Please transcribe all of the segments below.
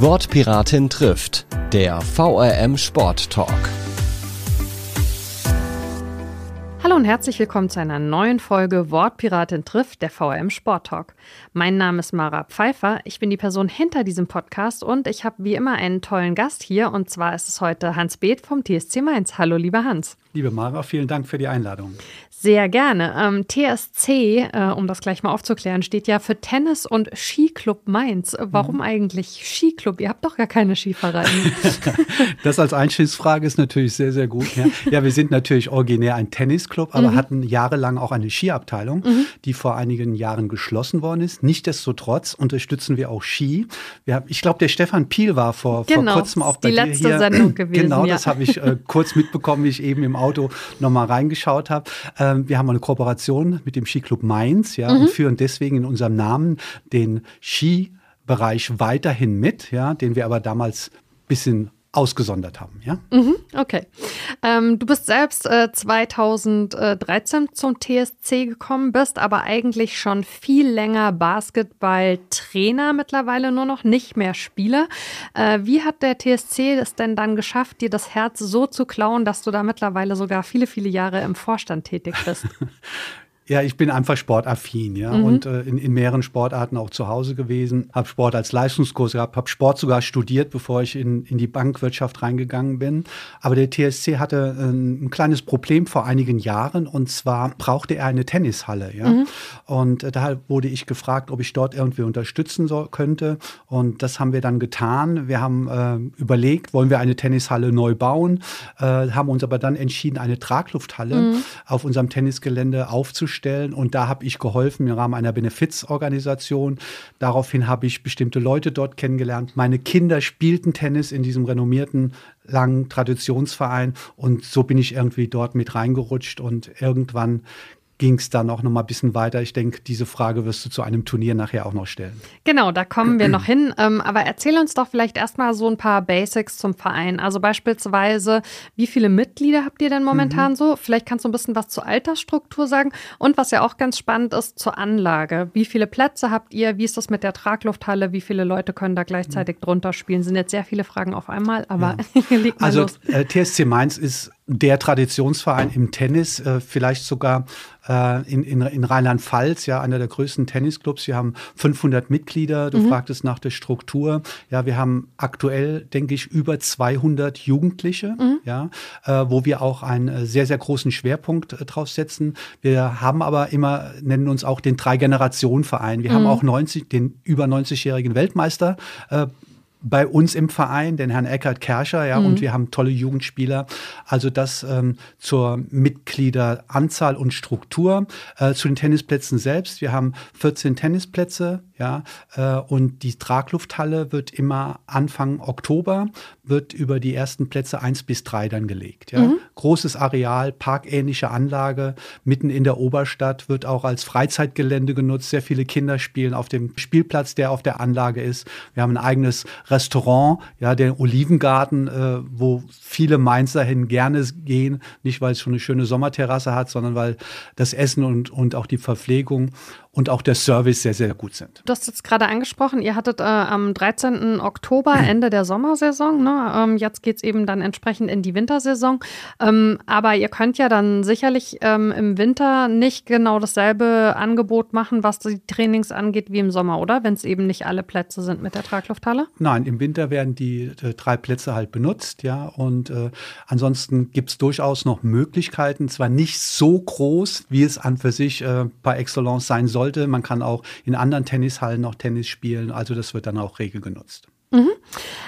Wortpiratin trifft, der VRM Sport Talk. Hallo und herzlich willkommen zu einer neuen Folge Wortpiratin trifft, der VRM Sport Talk. Mein Name ist Mara Pfeiffer, ich bin die Person hinter diesem Podcast und ich habe wie immer einen tollen Gast hier und zwar ist es heute Hans Beeth vom TSC Mainz. Hallo lieber Hans. Liebe Mara, vielen Dank für die Einladung. Sehr gerne. Ähm, TSC, äh, um das gleich mal aufzuklären, steht ja für Tennis- und Skiclub Mainz. Warum mhm. eigentlich Skiclub? Ihr habt doch gar keine Skivereine. das als Einstiegsfrage ist natürlich sehr, sehr gut. Ja, ja wir sind natürlich originär ein Tennisclub, aber mhm. hatten jahrelang auch eine Skiabteilung, mhm. die vor einigen Jahren geschlossen worden ist. Nichtsdestotrotz unterstützen wir auch Ski. Wir haben, ich glaube, der Stefan Piel war vor, genau, vor kurzem auch bei die dir letzte hier. Sendung gewesen. Genau, ja. das habe ich äh, kurz mitbekommen, wie ich eben im Auto nochmal reingeschaut habe. Ähm, wir haben eine Kooperation mit dem Skiclub Mainz ja, mhm. und führen deswegen in unserem Namen den Skibereich weiterhin mit, ja, den wir aber damals ein bisschen ausgesondert haben. Ja? Mhm, okay. Ähm, du bist selbst äh, 2013 zum TSC gekommen, bist aber eigentlich schon viel länger Basketballtrainer mittlerweile nur noch, nicht mehr Spieler. Äh, wie hat der TSC es denn dann geschafft, dir das Herz so zu klauen, dass du da mittlerweile sogar viele, viele Jahre im Vorstand tätig bist? Ja, ich bin einfach sportaffin, ja, mhm. und äh, in, in mehreren Sportarten auch zu Hause gewesen, habe Sport als Leistungskurs gehabt, habe Sport sogar studiert, bevor ich in, in die Bankwirtschaft reingegangen bin. Aber der TSC hatte ein, äh, ein kleines Problem vor einigen Jahren und zwar brauchte er eine Tennishalle, ja. Mhm. Und äh, da wurde ich gefragt, ob ich dort irgendwie unterstützen soll, könnte. Und das haben wir dann getan. Wir haben äh, überlegt, wollen wir eine Tennishalle neu bauen, äh, haben uns aber dann entschieden, eine Traglufthalle mhm. auf unserem Tennisgelände aufzustellen stellen. Und da habe ich geholfen im Rahmen einer Benefizorganisation. Daraufhin habe ich bestimmte Leute dort kennengelernt. Meine Kinder spielten Tennis in diesem renommierten langen Traditionsverein. Und so bin ich irgendwie dort mit reingerutscht. Und irgendwann ging es dann auch noch mal ein bisschen weiter. Ich denke, diese Frage wirst du zu einem Turnier nachher auch noch stellen. Genau, da kommen wir noch hin. Ähm, aber erzähl uns doch vielleicht erstmal so ein paar Basics zum Verein. Also beispielsweise, wie viele Mitglieder habt ihr denn momentan mhm. so? Vielleicht kannst du ein bisschen was zur Altersstruktur sagen. Und was ja auch ganz spannend ist, zur Anlage. Wie viele Plätze habt ihr? Wie ist das mit der Traglufthalle? Wie viele Leute können da gleichzeitig mhm. drunter spielen? Sind jetzt sehr viele Fragen auf einmal, aber ja. also, los. Also TSC Mainz ist der Traditionsverein im Tennis, äh, vielleicht sogar äh, in, in, in Rheinland-Pfalz, ja, einer der größten Tennisclubs. Wir haben 500 Mitglieder. Du mhm. fragtest nach der Struktur. Ja, wir haben aktuell, denke ich, über 200 Jugendliche, mhm. ja, äh, wo wir auch einen äh, sehr, sehr großen Schwerpunkt äh, drauf setzen. Wir haben aber immer, nennen uns auch den Drei-Generationen-Verein. Wir mhm. haben auch 90, den über 90-jährigen Weltmeister äh, bei uns im Verein, den Herrn Eckhard Kerscher, ja, mhm. und wir haben tolle Jugendspieler. Also das ähm, zur Mitgliederanzahl und Struktur. Äh, zu den Tennisplätzen selbst. Wir haben 14 Tennisplätze, ja, äh, und die Traglufthalle wird immer Anfang Oktober, wird über die ersten Plätze 1 bis 3 dann gelegt. Ja. Mhm. Großes Areal, parkähnliche Anlage, mitten in der Oberstadt, wird auch als Freizeitgelände genutzt. Sehr viele Kinder spielen auf dem Spielplatz, der auf der Anlage ist. Wir haben ein eigenes Restaurant, ja, der Olivengarten, äh, wo viele Mainzer hin gerne gehen. Nicht, weil es schon eine schöne Sommerterrasse hat, sondern weil das Essen und, und auch die Verpflegung und auch der Service sehr, sehr gut sind. Du hast jetzt gerade angesprochen, ihr hattet äh, am 13. Oktober Ende der Sommersaison. Ne? Ähm, jetzt geht es eben dann entsprechend in die Wintersaison. Ähm, aber ihr könnt ja dann sicherlich ähm, im Winter nicht genau dasselbe Angebot machen, was die Trainings angeht, wie im Sommer, oder? Wenn es eben nicht alle Plätze sind mit der Traglufthalle? Nein, im Winter werden die äh, drei Plätze halt benutzt, ja. Und äh, ansonsten gibt es durchaus noch Möglichkeiten, zwar nicht so groß, wie es an für sich äh, par excellence sein sollte. Man kann auch in anderen Tennishallen noch Tennis spielen, also das wird dann auch rege genutzt. Mhm.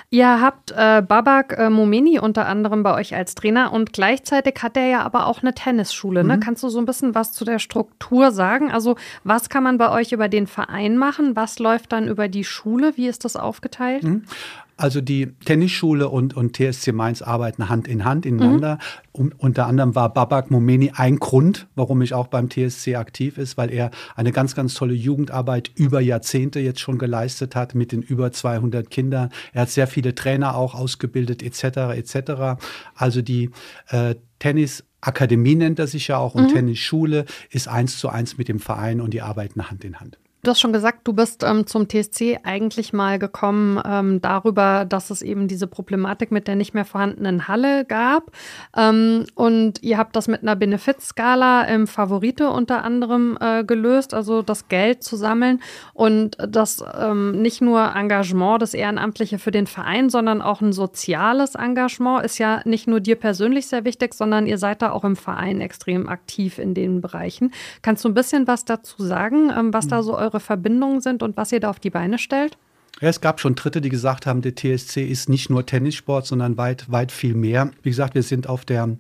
Ihr habt äh, Babak äh, Momeni unter anderem bei euch als Trainer und gleichzeitig hat er ja aber auch eine Tennisschule. Ne? Mhm. Kannst du so ein bisschen was zu der Struktur sagen? Also was kann man bei euch über den Verein machen? Was läuft dann über die Schule? Wie ist das aufgeteilt? Mhm. Also die Tennisschule und, und TSC Mainz arbeiten Hand in Hand ineinander. Mhm. Um, unter anderem war Babak Momeni ein Grund, warum ich auch beim TSC aktiv ist, weil er eine ganz, ganz tolle Jugendarbeit über Jahrzehnte jetzt schon geleistet hat mit den über 200 Kindern. Er hat sehr viele Trainer auch ausgebildet etc. etc. Also die äh, Tennis Akademie nennt er sich ja auch und mhm. Tennisschule ist eins zu eins mit dem Verein und die arbeiten Hand in Hand. Du hast schon gesagt, du bist ähm, zum TSC eigentlich mal gekommen ähm, darüber, dass es eben diese Problematik mit der nicht mehr vorhandenen Halle gab. Ähm, und ihr habt das mit einer Benefizskala im Favorite unter anderem äh, gelöst, also das Geld zu sammeln und das ähm, nicht nur Engagement, das Ehrenamtliche für den Verein, sondern auch ein soziales Engagement ist ja nicht nur dir persönlich sehr wichtig, sondern ihr seid da auch im Verein extrem aktiv in den Bereichen. Kannst du ein bisschen was dazu sagen, ähm, was da hm. so eure eure Verbindungen sind und was ihr da auf die Beine stellt? Ja, es gab schon Dritte, die gesagt haben, der TSC ist nicht nur Tennissport, sondern weit, weit viel mehr. Wie gesagt, wir sind auf der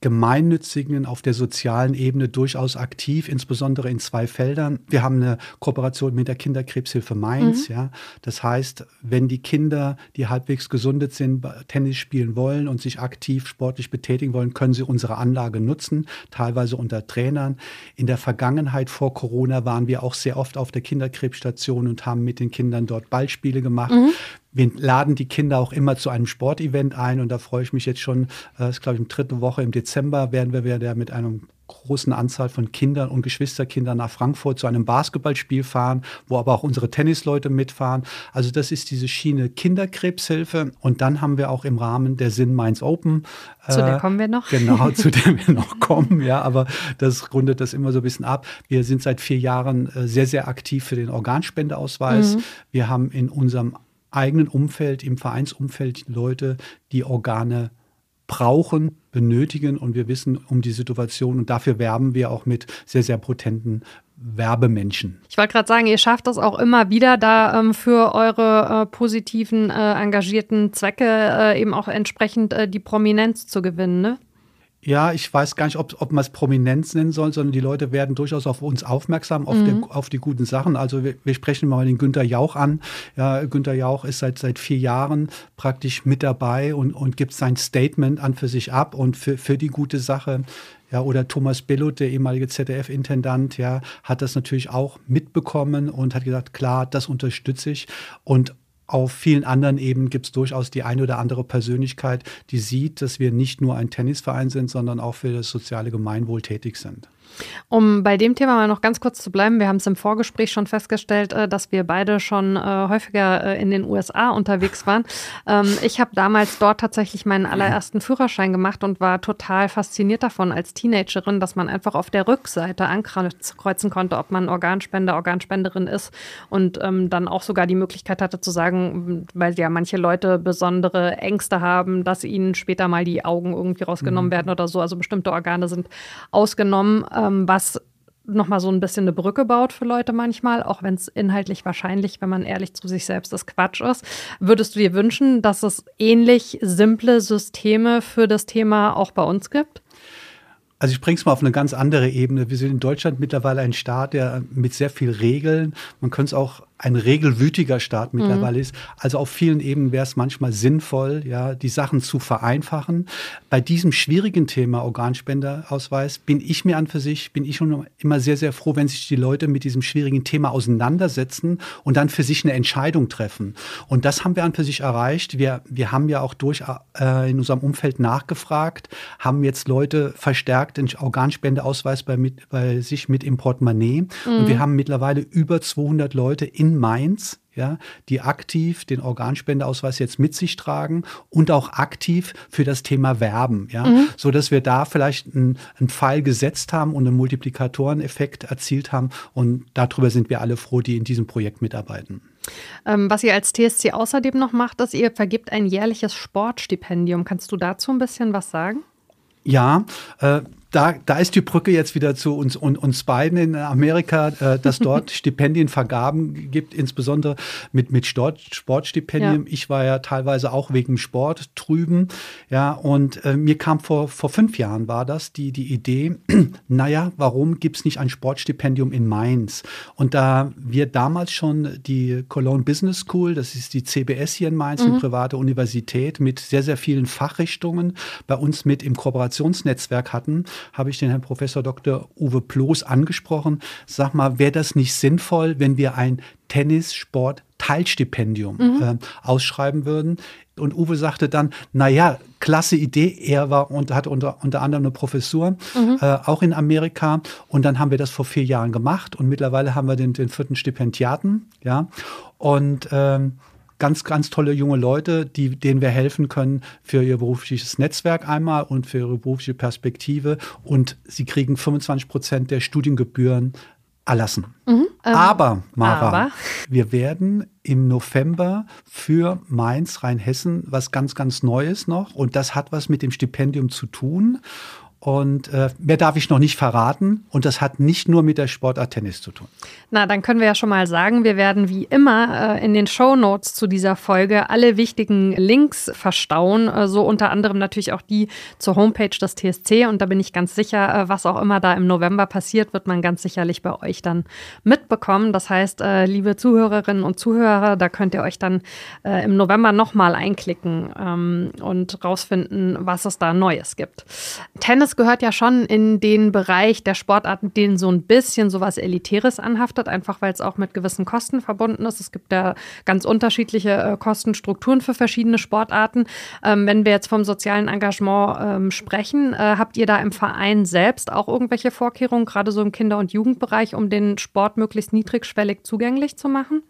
gemeinnützigen, auf der sozialen Ebene durchaus aktiv, insbesondere in zwei Feldern. Wir haben eine Kooperation mit der Kinderkrebshilfe Mainz. Mhm. Ja. Das heißt, wenn die Kinder, die halbwegs gesundet sind, Tennis spielen wollen und sich aktiv sportlich betätigen wollen, können sie unsere Anlage nutzen, teilweise unter Trainern. In der Vergangenheit vor Corona waren wir auch sehr oft auf der Kinderkrebsstation und haben mit den Kindern dort Ballspiele gemacht. Mhm wir laden die Kinder auch immer zu einem Sportevent ein und da freue ich mich jetzt schon, äh, das ist glaube ich, die dritte Woche im Dezember werden wir wieder mit einem großen Anzahl von Kindern und Geschwisterkindern nach Frankfurt zu einem Basketballspiel fahren, wo aber auch unsere Tennisleute mitfahren. Also das ist diese Schiene Kinderkrebshilfe. Und dann haben wir auch im Rahmen der Sinn Mainz Open. Zu der äh, kommen wir noch. Genau, zu der wir noch kommen. Ja, aber das rundet das immer so ein bisschen ab. Wir sind seit vier Jahren äh, sehr, sehr aktiv für den Organspendeausweis. Mhm. Wir haben in unserem eigenen Umfeld, im Vereinsumfeld Leute, die Organe brauchen, benötigen und wir wissen um die Situation und dafür werben wir auch mit sehr, sehr potenten Werbemenschen. Ich wollte gerade sagen, ihr schafft das auch immer wieder, da ähm, für eure äh, positiven, äh, engagierten Zwecke äh, eben auch entsprechend äh, die Prominenz zu gewinnen, ne? Ja, ich weiß gar nicht, ob, ob man es Prominenz nennen soll, sondern die Leute werden durchaus auf uns aufmerksam, auf, mhm. der, auf die guten Sachen. Also wir, wir, sprechen mal den Günter Jauch an. Ja, Günter Jauch ist seit, seit vier Jahren praktisch mit dabei und, und gibt sein Statement an für sich ab und für, für die gute Sache. Ja, oder Thomas Billot, der ehemalige ZDF-Intendant, ja, hat das natürlich auch mitbekommen und hat gesagt, klar, das unterstütze ich. Und auf vielen anderen Ebenen gibt es durchaus die eine oder andere Persönlichkeit, die sieht, dass wir nicht nur ein Tennisverein sind, sondern auch für das soziale Gemeinwohl tätig sind. Um bei dem Thema mal noch ganz kurz zu bleiben, wir haben es im Vorgespräch schon festgestellt, äh, dass wir beide schon äh, häufiger äh, in den USA unterwegs waren. Ähm, ich habe damals dort tatsächlich meinen allerersten Führerschein gemacht und war total fasziniert davon als Teenagerin, dass man einfach auf der Rückseite ankreuzen konnte, ob man Organspender, Organspenderin ist und ähm, dann auch sogar die Möglichkeit hatte zu sagen, weil ja manche Leute besondere Ängste haben, dass ihnen später mal die Augen irgendwie rausgenommen mhm. werden oder so. Also bestimmte Organe sind ausgenommen ähm, was nochmal so ein bisschen eine Brücke baut für Leute manchmal, auch wenn es inhaltlich wahrscheinlich, wenn man ehrlich zu sich selbst ist, Quatsch ist. Würdest du dir wünschen, dass es ähnlich simple Systeme für das Thema auch bei uns gibt? Also ich bringe es mal auf eine ganz andere Ebene. Wir sind in Deutschland mittlerweile ein Staat, der mit sehr viel Regeln, man könnte es auch ein regelwütiger Staat mittlerweile mhm. ist. Also auf vielen Ebenen wäre es manchmal sinnvoll, ja, die Sachen zu vereinfachen. Bei diesem schwierigen Thema Organspenderausweis bin ich mir an für sich, bin ich schon immer sehr, sehr froh, wenn sich die Leute mit diesem schwierigen Thema auseinandersetzen und dann für sich eine Entscheidung treffen. Und das haben wir an für sich erreicht. Wir, wir haben ja auch durch äh, in unserem Umfeld nachgefragt, haben jetzt Leute verstärkt den Organspendeausweis bei, mit, bei sich mit im Portemonnaie. Mhm. Und wir haben mittlerweile über 200 Leute in in Mainz, ja, die aktiv den Organspendeausweis jetzt mit sich tragen und auch aktiv für das Thema werben, ja, mhm. so dass wir da vielleicht einen, einen Pfeil gesetzt haben und einen Multiplikatoreneffekt erzielt haben und darüber sind wir alle froh, die in diesem Projekt mitarbeiten. Ähm, was ihr als TSC außerdem noch macht, ist, ihr vergibt ein jährliches Sportstipendium. Kannst du dazu ein bisschen was sagen? Ja, äh, da, da ist die Brücke jetzt wieder zu uns, und, uns beiden in Amerika, äh, dass dort Stipendienvergaben gibt, insbesondere mit, mit Sport, Sportstipendien. Ja. Ich war ja teilweise auch wegen Sport drüben. Ja, und äh, mir kam vor, vor fünf Jahren war das die, die Idee, naja, warum gibt es nicht ein Sportstipendium in Mainz? Und da wir damals schon die Cologne Business School, das ist die CBS hier in Mainz, mhm. eine private Universität mit sehr, sehr vielen Fachrichtungen, bei uns mit im Kooperationsnetzwerk hatten, habe ich den Herrn Professor Dr. Uwe Ploß angesprochen. Sag mal, wäre das nicht sinnvoll, wenn wir ein Tennissport Teilstipendium mhm. äh, ausschreiben würden. Und Uwe sagte dann, na ja, klasse Idee. Er war und hatte unter, unter anderem eine Professur, mhm. äh, auch in Amerika. Und dann haben wir das vor vier Jahren gemacht. Und mittlerweile haben wir den, den vierten Stipendiaten, ja. Und ähm, ganz, ganz tolle junge Leute, die, denen wir helfen können für ihr berufliches Netzwerk einmal und für ihre berufliche Perspektive. Und sie kriegen 25 Prozent der Studiengebühren erlassen. Mhm, ähm, aber, Mara, aber. wir werden im November für Mainz, Rheinhessen was ganz, ganz Neues noch. Und das hat was mit dem Stipendium zu tun. Und äh, mehr darf ich noch nicht verraten. Und das hat nicht nur mit der Sportart Tennis zu tun. Na, dann können wir ja schon mal sagen, wir werden wie immer äh, in den Show Notes zu dieser Folge alle wichtigen Links verstauen. Äh, so unter anderem natürlich auch die zur Homepage des TSC. Und da bin ich ganz sicher, äh, was auch immer da im November passiert, wird man ganz sicherlich bei euch dann mitbekommen. Das heißt, äh, liebe Zuhörerinnen und Zuhörer, da könnt ihr euch dann äh, im November nochmal einklicken ähm, und rausfinden, was es da Neues gibt. Tennis gehört ja schon in den Bereich der Sportarten, denen so ein bisschen sowas Elitäres anhaftet, einfach weil es auch mit gewissen Kosten verbunden ist. Es gibt ja ganz unterschiedliche äh, Kostenstrukturen für verschiedene Sportarten. Ähm, wenn wir jetzt vom sozialen Engagement ähm, sprechen, äh, habt ihr da im Verein selbst auch irgendwelche Vorkehrungen, gerade so im Kinder- und Jugendbereich, um den Sport möglichst niedrigschwellig zugänglich zu machen?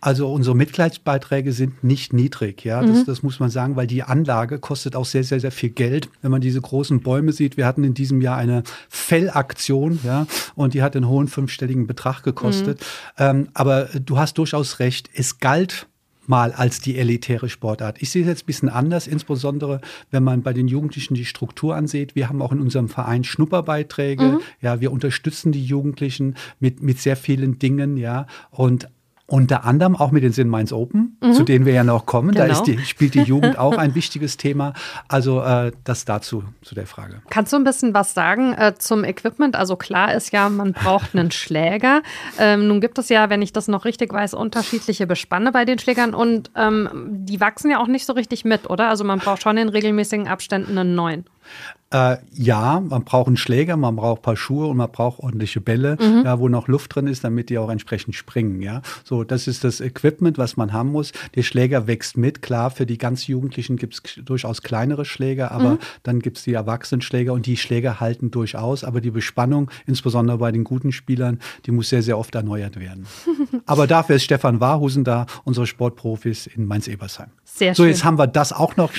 Also unsere Mitgliedsbeiträge sind nicht niedrig, ja, das, mhm. das, muss man sagen, weil die Anlage kostet auch sehr, sehr, sehr viel Geld. Wenn man diese großen Bäume sieht, wir hatten in diesem Jahr eine Fellaktion, ja, und die hat einen hohen fünfstelligen Betrag gekostet. Mhm. Ähm, aber du hast durchaus recht, es galt mal als die elitäre Sportart. Ich sehe es jetzt ein bisschen anders, insbesondere wenn man bei den Jugendlichen die Struktur ansieht. Wir haben auch in unserem Verein Schnupperbeiträge. Mhm. Ja, wir unterstützen die Jugendlichen mit, mit sehr vielen Dingen, ja. Und unter anderem auch mit den Sinn Mainz Open, mhm. zu denen wir ja noch kommen. Genau. Da ist die, spielt die Jugend auch ein wichtiges Thema. Also äh, das dazu zu der Frage. Kannst du ein bisschen was sagen äh, zum Equipment? Also klar ist ja, man braucht einen Schläger. Ähm, nun gibt es ja, wenn ich das noch richtig weiß, unterschiedliche Bespanne bei den Schlägern und ähm, die wachsen ja auch nicht so richtig mit, oder? Also man braucht schon in regelmäßigen Abständen einen neuen. Äh, ja, man braucht einen Schläger, man braucht ein paar Schuhe und man braucht ordentliche Bälle, mhm. ja, wo noch Luft drin ist, damit die auch entsprechend springen. Ja, so das ist das Equipment, was man haben muss. Der Schläger wächst mit. Klar, für die ganz Jugendlichen gibt es durchaus kleinere Schläger, aber mhm. dann gibt es die Erwachsenenschläger und die Schläger halten durchaus. Aber die Bespannung, insbesondere bei den guten Spielern, die muss sehr, sehr oft erneuert werden. aber dafür ist Stefan Warhusen da, unsere Sportprofis in Mainz-Ebersheim. Sehr so, schön. jetzt haben wir das auch noch,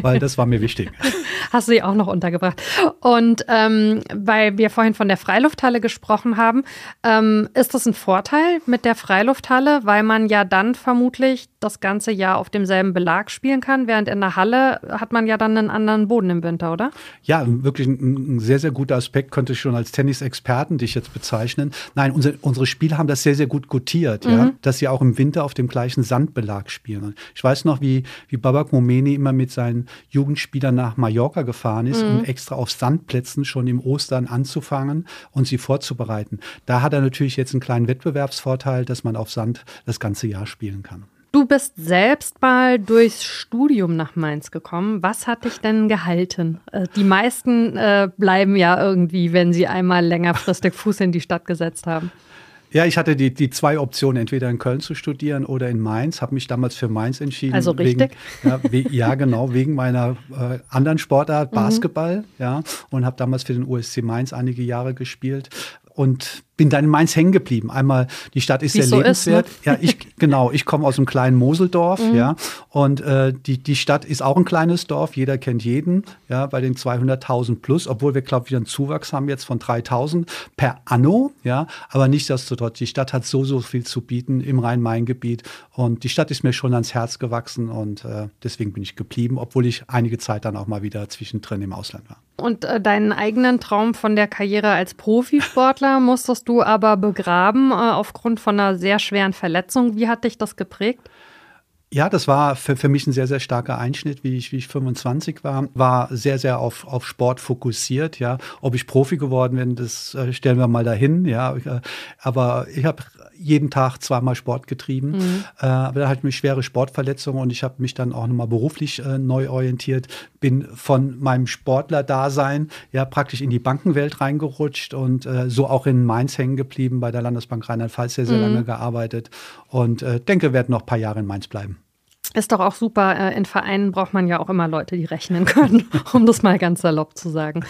weil das war mir wichtig. Hast du sie auch noch untergebracht. Und ähm, weil wir vorhin von der Freilufthalle gesprochen haben, ähm, ist das ein Vorteil mit der Freilufthalle, weil man ja dann vermutlich das ganze Jahr auf demselben Belag spielen kann, während in der Halle hat man ja dann einen anderen Boden im Winter, oder? Ja, wirklich ein, ein sehr, sehr guter Aspekt, könnte ich schon als Tennisexperten dich jetzt bezeichnen. Nein, unsere, unsere Spieler haben das sehr, sehr gut gutiert, mhm. ja, dass sie auch im Winter auf dem gleichen Sandbelag spielen. Ich weiß noch, wie, wie Babak Momeni immer mit seinen Jugendspielern nach Mallorca gefahren ist, mhm. Um extra auf Sandplätzen schon im Ostern anzufangen und sie vorzubereiten. Da hat er natürlich jetzt einen kleinen Wettbewerbsvorteil, dass man auf Sand das ganze Jahr spielen kann. Du bist selbst mal durchs Studium nach Mainz gekommen. Was hat dich denn gehalten? Äh, die meisten äh, bleiben ja irgendwie, wenn sie einmal längerfristig Fuß in die Stadt gesetzt haben. Ja, ich hatte die, die zwei Optionen, entweder in Köln zu studieren oder in Mainz. Habe mich damals für Mainz entschieden. Also richtig? Wegen, ja, we, ja, genau, wegen meiner äh, anderen Sportart, mhm. Basketball. Mhm. Ja, und habe damals für den USC Mainz einige Jahre gespielt. Und bin dann in Mainz hängen geblieben. Einmal, die Stadt ist Wie sehr so lebenswert. Ist, ne? Ja, ich, genau, ich komme aus einem kleinen Moseldorf, mhm. ja. Und äh, die, die Stadt ist auch ein kleines Dorf, jeder kennt jeden, ja, bei den 200.000 plus, obwohl wir, glaube ich, wieder einen Zuwachs haben jetzt von 3.000 per Anno, ja. Aber nichtsdestotrotz, die Stadt hat so, so viel zu bieten im Rhein-Main-Gebiet. Und die Stadt ist mir schon ans Herz gewachsen und äh, deswegen bin ich geblieben, obwohl ich einige Zeit dann auch mal wieder zwischendrin im Ausland war. Und äh, deinen eigenen Traum von der Karriere als Profisportler musstest du aber begraben äh, aufgrund von einer sehr schweren Verletzung. Wie hat dich das geprägt? Ja, das war für, für mich ein sehr, sehr starker Einschnitt, wie ich, wie ich 25 war. War sehr, sehr auf, auf Sport fokussiert, ja. Ob ich Profi geworden bin, das äh, stellen wir mal dahin, ja. Äh, aber ich habe jeden Tag zweimal Sport getrieben. Mhm. Äh, aber da hatte ich mich schwere Sportverletzungen und ich habe mich dann auch nochmal beruflich äh, neu orientiert. Bin von meinem Sportler-Dasein ja praktisch in die Bankenwelt reingerutscht und äh, so auch in Mainz hängen geblieben, bei der Landesbank Rheinland-Pfalz sehr, sehr mhm. lange gearbeitet und äh, denke, werde noch ein paar Jahre in Mainz bleiben. Ist doch auch super. Äh, in Vereinen braucht man ja auch immer Leute, die rechnen können, um das mal ganz salopp zu sagen.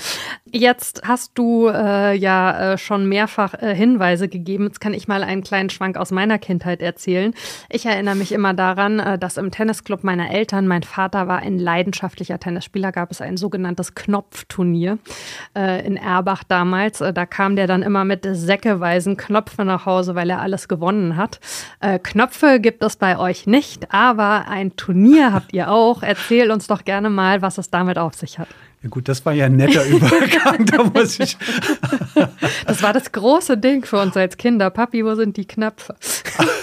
Jetzt hast du äh, ja äh, schon mehrfach äh, Hinweise gegeben. Jetzt kann ich mal einen kleinen Schwank aus meiner Kindheit erzählen. Ich erinnere mich immer daran, äh, dass im Tennisclub meiner Eltern, mein Vater war ein leidenschaftlicher Tennisspieler, gab es ein sogenanntes Knopfturnier in Erbach damals. da kam der dann immer mit säckeweisen Knöpfe nach Hause, weil er alles gewonnen hat. Knöpfe gibt es bei euch nicht, aber ein Turnier habt ihr auch. Erzähl uns doch gerne mal, was es damit auf sich hat. Ja gut, das war ja ein netter Übergang, da muss ich. das war das große Ding für uns als Kinder. Papi, wo sind die Knöpfe?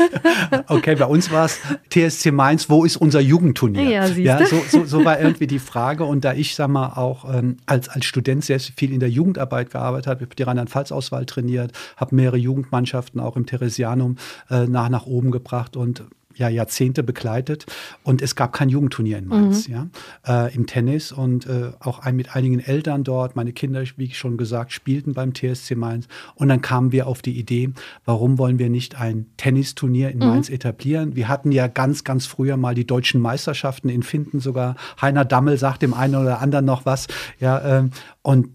okay, bei uns war es TSC Mainz, wo ist unser Jugendturnier? Ja, ja so, so, so, war irgendwie die Frage. Und da ich, sag mal, auch ähm, als, als Student sehr viel in der Jugendarbeit gearbeitet habe, habe die Rheinland-Pfalz-Auswahl trainiert, habe mehrere Jugendmannschaften auch im Theresianum äh, nach, nach oben gebracht und ja Jahrzehnte begleitet und es gab kein Jugendturnier in Mainz, mhm. ja, äh, im Tennis und äh, auch ein, mit einigen Eltern dort. Meine Kinder, wie ich schon gesagt, spielten beim TSC Mainz und dann kamen wir auf die Idee, warum wollen wir nicht ein Tennisturnier in mhm. Mainz etablieren? Wir hatten ja ganz, ganz früher mal die deutschen Meisterschaften in Finden sogar. Heiner Dammel sagt dem einen oder anderen noch was, ja, äh, und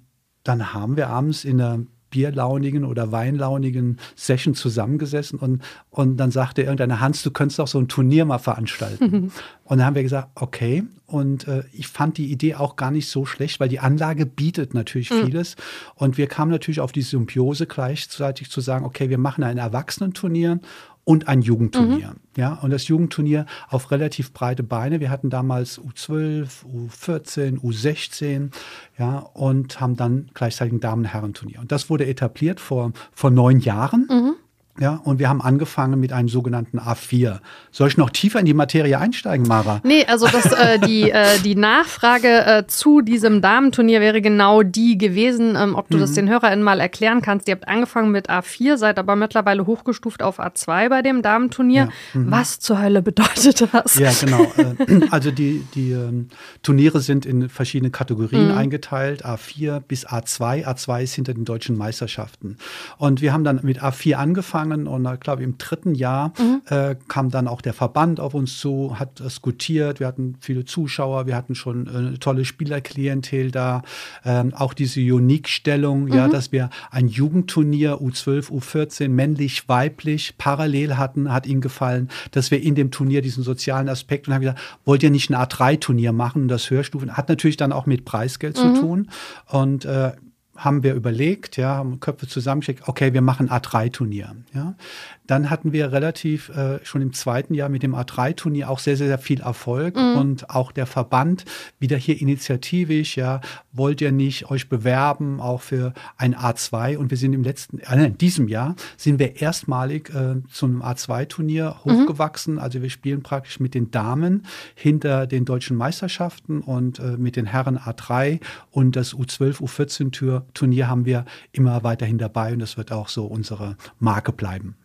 dann haben wir abends in der bierlaunigen oder weinlaunigen Session zusammengesessen und, und dann sagte irgendeiner, Hans, du könntest doch so ein Turnier mal veranstalten. Mhm. Und dann haben wir gesagt, okay. Und äh, ich fand die Idee auch gar nicht so schlecht, weil die Anlage bietet natürlich mhm. vieles. Und wir kamen natürlich auf die Symbiose gleichzeitig zu sagen, okay, wir machen ein Erwachsenenturnier und ein Jugendturnier. Mhm. Ja, und das Jugendturnier auf relativ breite Beine. Wir hatten damals U12, U14, U16, ja, und haben dann gleichzeitig ein Damen-Herren-Turnier. Und das wurde etabliert vor, vor neun Jahren. Mhm. Ja, und wir haben angefangen mit einem sogenannten A4. Soll ich noch tiefer in die Materie einsteigen, Mara? Nee, also das, äh, die, äh, die Nachfrage äh, zu diesem Damenturnier wäre genau die gewesen, ähm, ob du mhm. das den HörerInnen mal erklären kannst. Ihr habt angefangen mit A4, seid aber mittlerweile hochgestuft auf A2 bei dem Damenturnier. Ja. Mhm. Was zur Hölle bedeutet das? Ja, genau. Äh, also die, die ähm, Turniere sind in verschiedene Kategorien mhm. eingeteilt, A4 bis A2. A2 ist hinter den deutschen Meisterschaften. Und wir haben dann mit A4 angefangen angefangen und ich glaube im dritten Jahr mhm. äh, kam dann auch der Verband auf uns zu, hat diskutiert, wir hatten viele Zuschauer, wir hatten schon äh, eine tolle Spielerklientel da, ähm, auch diese Unique-Stellung, mhm. ja, dass wir ein Jugendturnier U12, U14, männlich, weiblich, parallel hatten, hat ihnen gefallen, dass wir in dem Turnier diesen sozialen Aspekt und haben gesagt, wollt ihr nicht ein A3-Turnier machen? Das Hörstufen hat natürlich dann auch mit Preisgeld mhm. zu tun und äh, haben wir überlegt, ja, haben Köpfe zusammengeschickt, okay, wir machen A3-Turnier. Ja. Dann hatten wir relativ äh, schon im zweiten Jahr mit dem A3-Turnier auch sehr, sehr, sehr viel Erfolg mhm. und auch der Verband wieder hier initiativisch, ja, wollt ihr nicht euch bewerben, auch für ein A2 und wir sind im letzten, äh, in diesem Jahr sind wir erstmalig äh, zu einem A2-Turnier mhm. hochgewachsen. Mhm. Also wir spielen praktisch mit den Damen hinter den deutschen Meisterschaften und äh, mit den Herren A3 und das U12, U14-Turnier haben wir immer weiterhin dabei und das wird auch so unsere Marke bleiben.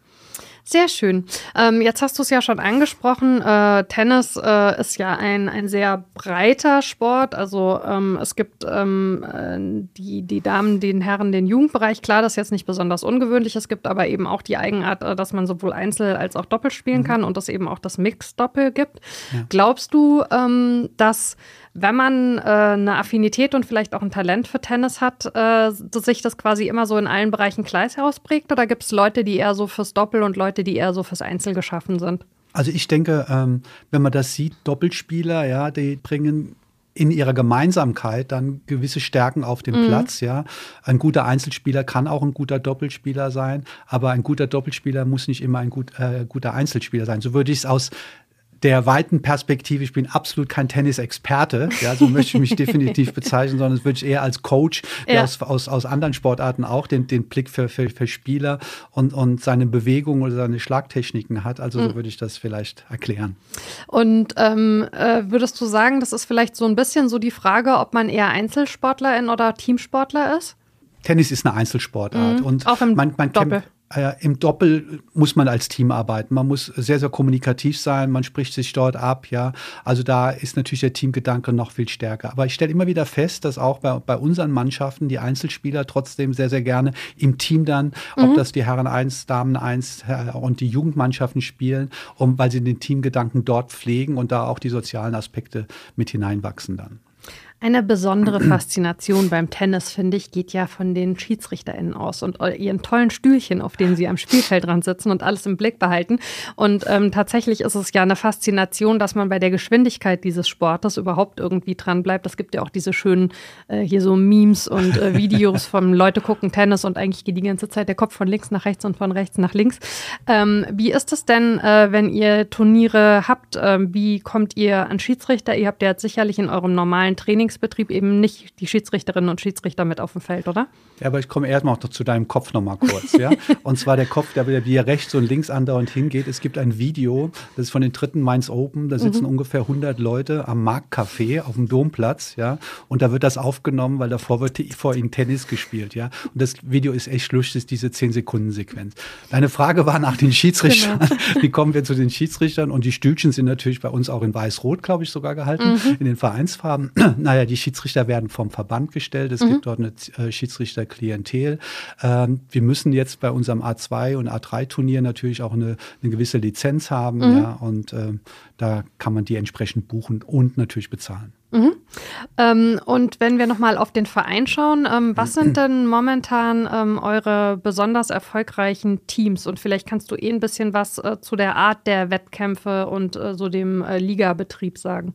Sehr schön. Ähm, jetzt hast du es ja schon angesprochen. Äh, Tennis äh, ist ja ein, ein sehr breiter Sport. Also ähm, es gibt ähm, äh, die, die Damen, den Herren, den Jugendbereich. Klar, das ist jetzt nicht besonders ungewöhnlich. Es gibt aber eben auch die Eigenart, äh, dass man sowohl Einzel als auch Doppel spielen mhm. kann und dass eben auch das Mix-Doppel gibt. Ja. Glaubst du, ähm, dass wenn man äh, eine Affinität und vielleicht auch ein Talent für Tennis hat, äh, sich das quasi immer so in allen Bereichen gleich ausprägt? Oder gibt es Leute, die eher so fürs Doppel und Leute, die eher so fürs Einzel geschaffen sind? Also ich denke, ähm, wenn man das sieht, Doppelspieler, ja, die bringen in ihrer Gemeinsamkeit dann gewisse Stärken auf den mhm. Platz. Ja, ein guter Einzelspieler kann auch ein guter Doppelspieler sein, aber ein guter Doppelspieler muss nicht immer ein gut, äh, guter Einzelspieler sein. So würde ich es aus der weiten Perspektive, ich bin absolut kein Tennisexperte, ja, so möchte ich mich definitiv bezeichnen, sondern es würde ich eher als Coach, der ja. aus, aus, aus anderen Sportarten auch den, den Blick für, für, für Spieler und, und seine Bewegungen oder seine Schlagtechniken hat. Also so mhm. würde ich das vielleicht erklären. Und ähm, äh, würdest du sagen, das ist vielleicht so ein bisschen so die Frage, ob man eher Einzelsportlerin oder Teamsportler ist? Tennis ist eine Einzelsportart. Mhm. Und auch im man, man Doppel. Kämpft, äh, Im Doppel muss man als Team arbeiten. Man muss sehr, sehr kommunikativ sein. Man spricht sich dort ab. Ja, also da ist natürlich der Teamgedanke noch viel stärker. Aber ich stelle immer wieder fest, dass auch bei, bei unseren Mannschaften die Einzelspieler trotzdem sehr, sehr gerne im Team dann, mhm. ob das die Herren 1, Damen 1 äh, und die Jugendmannschaften spielen, um, weil sie den Teamgedanken dort pflegen und da auch die sozialen Aspekte mit hineinwachsen dann. Eine besondere Faszination beim Tennis, finde ich, geht ja von den SchiedsrichterInnen aus und ihren tollen Stühlchen, auf denen sie am Spielfeldrand sitzen und alles im Blick behalten. Und ähm, tatsächlich ist es ja eine Faszination, dass man bei der Geschwindigkeit dieses Sportes überhaupt irgendwie dran bleibt. Es gibt ja auch diese schönen äh, hier so Memes und äh, Videos von Leute gucken Tennis und eigentlich geht die ganze Zeit der Kopf von links nach rechts und von rechts nach links. Ähm, wie ist es denn, äh, wenn ihr Turniere habt? Ähm, wie kommt ihr an Schiedsrichter? Ihr habt ja jetzt sicherlich in eurem normalen Training Trainingsbetrieb eben nicht die Schiedsrichterinnen und Schiedsrichter mit auf dem Feld, oder? Ja, aber ich komme erstmal noch zu deinem Kopf nochmal kurz. ja? Und zwar der Kopf, der wieder wie rechts und links andauernd hingeht. Es gibt ein Video, das ist von den dritten Mainz Open. Da sitzen mhm. ungefähr 100 Leute am Marktcafé auf dem Domplatz. ja. Und da wird das aufgenommen, weil davor wird vor ihnen Tennis gespielt. ja. Und das Video ist echt lustig, diese 10-Sekunden-Sequenz. Deine Frage war nach den Schiedsrichtern. Genau. Wie kommen wir zu den Schiedsrichtern? Und die Stühlchen sind natürlich bei uns auch in weiß-rot, glaube ich, sogar gehalten, mhm. in den Vereinsfarben. naja, die Schiedsrichter werden vom Verband gestellt. Es mhm. gibt dort eine äh, Schiedsrichterklientel. Ähm, wir müssen jetzt bei unserem A2 und A3-Turnier natürlich auch eine, eine, gewisse Lizenz haben. Mhm. Ja, und äh, da kann man die entsprechend buchen und natürlich bezahlen. Mhm. Ähm, und wenn wir nochmal auf den Verein schauen, ähm, was sind denn momentan ähm, eure besonders erfolgreichen Teams? Und vielleicht kannst du eh ein bisschen was äh, zu der Art der Wettkämpfe und äh, so dem äh, Ligabetrieb sagen.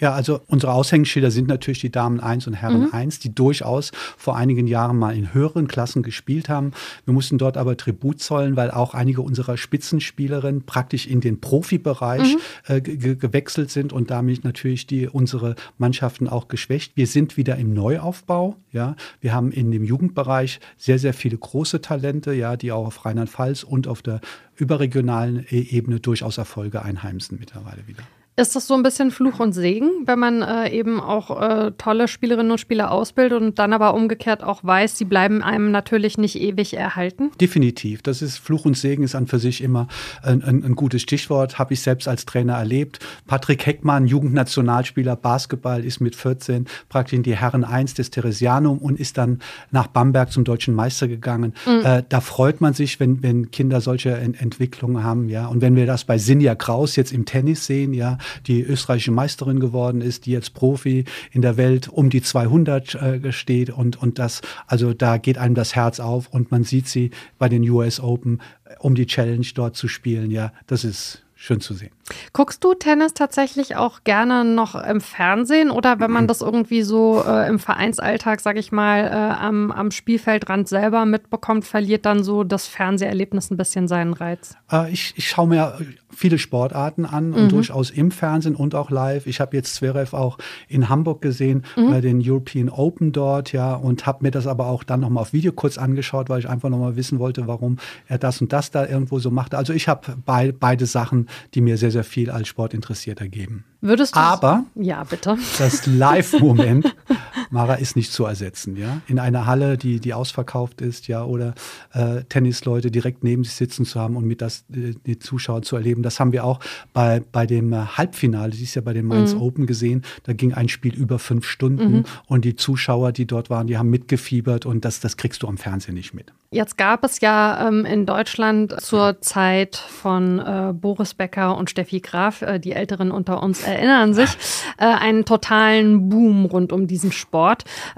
Ja, also unsere Aushängeschilder sind natürlich die Damen 1 und Herren mhm. 1, die durchaus vor einigen Jahren mal in höheren Klassen gespielt haben. Wir mussten dort aber Tribut zollen, weil auch einige unserer Spitzenspielerinnen praktisch in den Profibereich mhm. äh, gewechselt sind und damit natürlich die unsere Mannschaften auch geschwächt. Wir sind wieder im Neuaufbau. Ja, wir haben in dem Jugendbereich sehr sehr viele große Talente, ja, die auch auf Rheinland-Pfalz und auf der überregionalen Ebene durchaus Erfolge einheimsen mittlerweile wieder. Ist das so ein bisschen Fluch und Segen, wenn man äh, eben auch äh, tolle Spielerinnen und Spieler ausbildet und dann aber umgekehrt auch weiß, sie bleiben einem natürlich nicht ewig erhalten? Definitiv. Das ist Fluch und Segen ist an für sich immer ein, ein, ein gutes Stichwort. Habe ich selbst als Trainer erlebt. Patrick Heckmann, Jugendnationalspieler Basketball, ist mit 14 praktisch in die Herren 1 des Theresianum und ist dann nach Bamberg zum deutschen Meister gegangen. Mhm. Äh, da freut man sich, wenn, wenn Kinder solche Ent Entwicklungen haben. Ja. Und wenn wir das bei Sinja Kraus jetzt im Tennis sehen, ja, die österreichische Meisterin geworden ist, die jetzt Profi in der Welt um die 200 äh, steht und, und das, also da geht einem das Herz auf und man sieht sie bei den US Open, äh, um die Challenge dort zu spielen. Ja, das ist schön zu sehen. Guckst du Tennis tatsächlich auch gerne noch im Fernsehen oder wenn man das irgendwie so äh, im Vereinsalltag, sag ich mal, äh, am, am Spielfeldrand selber mitbekommt, verliert dann so das Fernseherlebnis ein bisschen seinen Reiz? Äh, ich, ich schaue mir viele Sportarten an und mhm. durchaus im Fernsehen und auch live. Ich habe jetzt Zverev auch in Hamburg gesehen mhm. bei den European Open dort, ja, und habe mir das aber auch dann nochmal auf Video kurz angeschaut, weil ich einfach nochmal wissen wollte, warum er das und das da irgendwo so machte. Also ich habe bei, beide Sachen die mir sehr, sehr viel als Sportinteressierter geben. Würdest du Aber ja, bitte. das Live-Moment, Mara, ist nicht zu ersetzen. Ja? In einer Halle, die, die ausverkauft ist, ja, oder äh, Tennisleute direkt neben sich sitzen zu haben und mit das, äh, die Zuschauer zu erleben. Das haben wir auch bei, bei dem äh, Halbfinale, das ist ja bei den Mainz mhm. Open gesehen. Da ging ein Spiel über fünf Stunden mhm. und die Zuschauer, die dort waren, die haben mitgefiebert und das, das kriegst du am Fernsehen nicht mit. Jetzt gab es ja ähm, in Deutschland zur Zeit von äh, Boris Becker und Steffi Graf, äh, die Älteren unter uns erinnern sich, äh, einen totalen Boom rund um diesen Sport.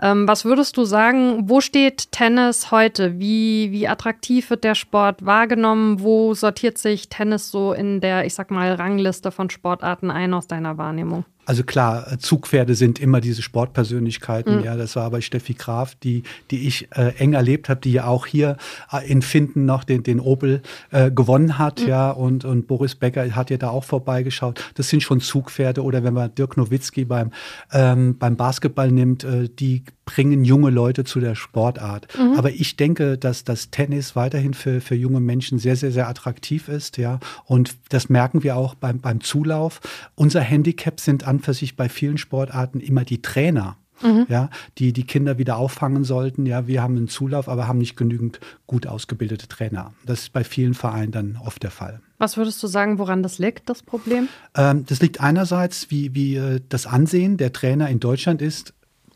Ähm, was würdest du sagen, wo steht Tennis heute? Wie, wie attraktiv wird der Sport wahrgenommen? Wo sortiert sich Tennis so in der, ich sag mal, Rangliste von Sportarten ein aus deiner Wahrnehmung? Also klar, Zugpferde sind immer diese Sportpersönlichkeiten. Mhm. Ja, das war bei Steffi Graf, die, die ich äh, eng erlebt habe, die ja auch hier äh, in Finden noch den, den Opel äh, gewonnen hat. Mhm. Ja, und, und Boris Becker hat ja da auch vorbeigeschaut. Das sind schon Zugpferde. Oder wenn man Dirk Nowitzki beim, ähm, beim Basketball nimmt, äh, die bringen junge Leute zu der Sportart. Mhm. Aber ich denke, dass das Tennis weiterhin für, für junge Menschen sehr, sehr, sehr attraktiv ist. Ja. Und das merken wir auch beim, beim Zulauf. Unser Handicap sind an für sich bei vielen Sportarten immer die Trainer. Mhm. Ja, die die Kinder wieder auffangen sollten. Ja, wir haben einen Zulauf, aber haben nicht genügend gut ausgebildete Trainer. Das ist bei vielen Vereinen dann oft der Fall. Was würdest du sagen, woran das liegt, das Problem? Ähm, das liegt einerseits, wie, wie äh, das Ansehen der Trainer in Deutschland ist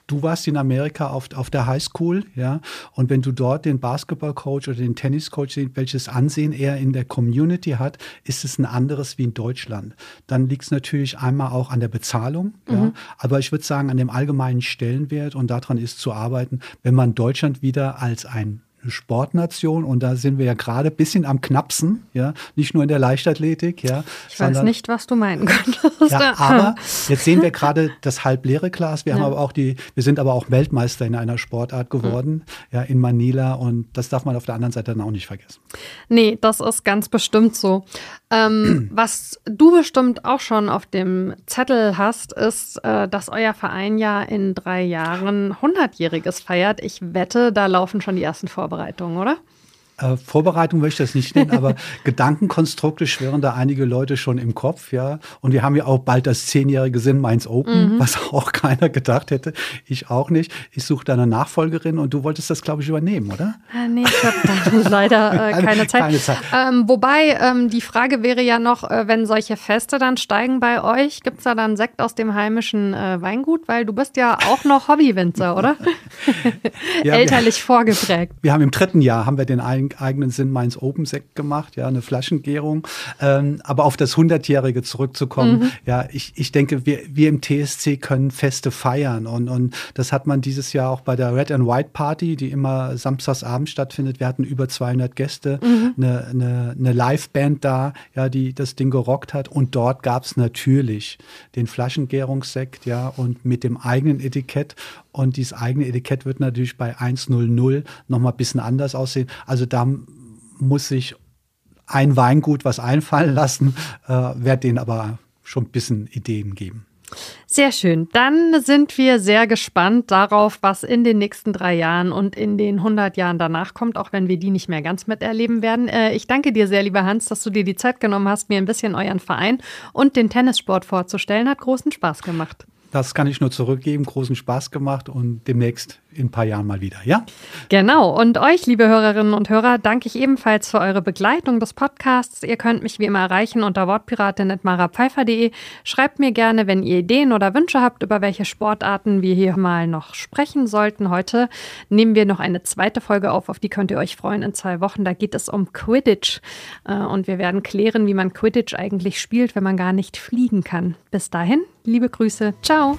du warst in Amerika auf, auf der Highschool, ja, und wenn du dort den Basketballcoach oder den Tenniscoach siehst, welches Ansehen er in der Community hat, ist es ein anderes wie in Deutschland. Dann liegt es natürlich einmal auch an der Bezahlung, mhm. ja, aber ich würde sagen an dem allgemeinen Stellenwert und daran ist zu arbeiten, wenn man Deutschland wieder als ein Sportnation und da sind wir ja gerade ein bisschen am Knapsen, ja, nicht nur in der Leichtathletik, ja. Ich sondern, weiß nicht, was du meinen könntest. Ja, aber jetzt sehen wir gerade das halbleere Glas. Wir ja. haben aber auch die, wir sind aber auch Weltmeister in einer Sportart geworden, mhm. ja, in Manila und das darf man auf der anderen Seite dann auch nicht vergessen. Nee, das ist ganz bestimmt so. Ähm, was du bestimmt auch schon auf dem Zettel hast, ist, äh, dass euer Verein ja in drei Jahren 100-jähriges feiert. Ich wette, da laufen schon die ersten Vorbereitungen, oder? Äh, Vorbereitung möchte ich das nicht nennen, aber Gedankenkonstrukte schwirren da einige Leute schon im Kopf, ja. Und wir haben ja auch bald das zehnjährige Sinn Mainz Open, mhm. was auch keiner gedacht hätte. Ich auch nicht. Ich suche da eine Nachfolgerin und du wolltest das, glaube ich, übernehmen, oder? Äh, nee, ich habe da leider äh, keine Zeit. Keine Zeit. Ähm, wobei, ähm, die Frage wäre ja noch, äh, wenn solche Feste dann steigen bei euch, gibt es da dann Sekt aus dem heimischen äh, Weingut? Weil du bist ja auch noch Hobbywinzer, oder? ja, Elterlich wir, vorgeprägt. Wir haben im dritten Jahr haben wir den einen eigenen Sinn Mainz Open Sekt gemacht, ja, eine Flaschengärung. Ähm, aber auf das Hundertjährige zurückzukommen, mhm. ja, ich, ich denke, wir, wir im TSC können Feste feiern und, und das hat man dieses Jahr auch bei der Red and White Party, die immer samstagsabends stattfindet. Wir hatten über 200 Gäste, mhm. eine, eine, eine Liveband da, ja, die das Ding gerockt hat und dort gab es natürlich den Flaschengärungssekt, ja, und mit dem eigenen Etikett und dieses eigene Etikett wird natürlich bei 1.00 nochmal ein bisschen anders aussehen. Also da muss sich ein Weingut was einfallen lassen, äh, werde denen aber schon ein bisschen Ideen geben. Sehr schön. Dann sind wir sehr gespannt darauf, was in den nächsten drei Jahren und in den 100 Jahren danach kommt, auch wenn wir die nicht mehr ganz miterleben werden. Äh, ich danke dir sehr, lieber Hans, dass du dir die Zeit genommen hast, mir ein bisschen euren Verein und den Tennissport vorzustellen. Hat großen Spaß gemacht. Das kann ich nur zurückgeben. Großen Spaß gemacht und demnächst in ein paar Jahren mal wieder, ja? Genau. Und euch, liebe Hörerinnen und Hörer, danke ich ebenfalls für eure Begleitung des Podcasts. Ihr könnt mich wie immer erreichen unter wortpiratin.marapfeifer.de. Schreibt mir gerne, wenn ihr Ideen oder Wünsche habt, über welche Sportarten wir hier mal noch sprechen sollten. Heute nehmen wir noch eine zweite Folge auf, auf die könnt ihr euch freuen in zwei Wochen. Da geht es um Quidditch. Äh, und wir werden klären, wie man Quidditch eigentlich spielt, wenn man gar nicht fliegen kann. Bis dahin, Liebe Grüße. Ciao.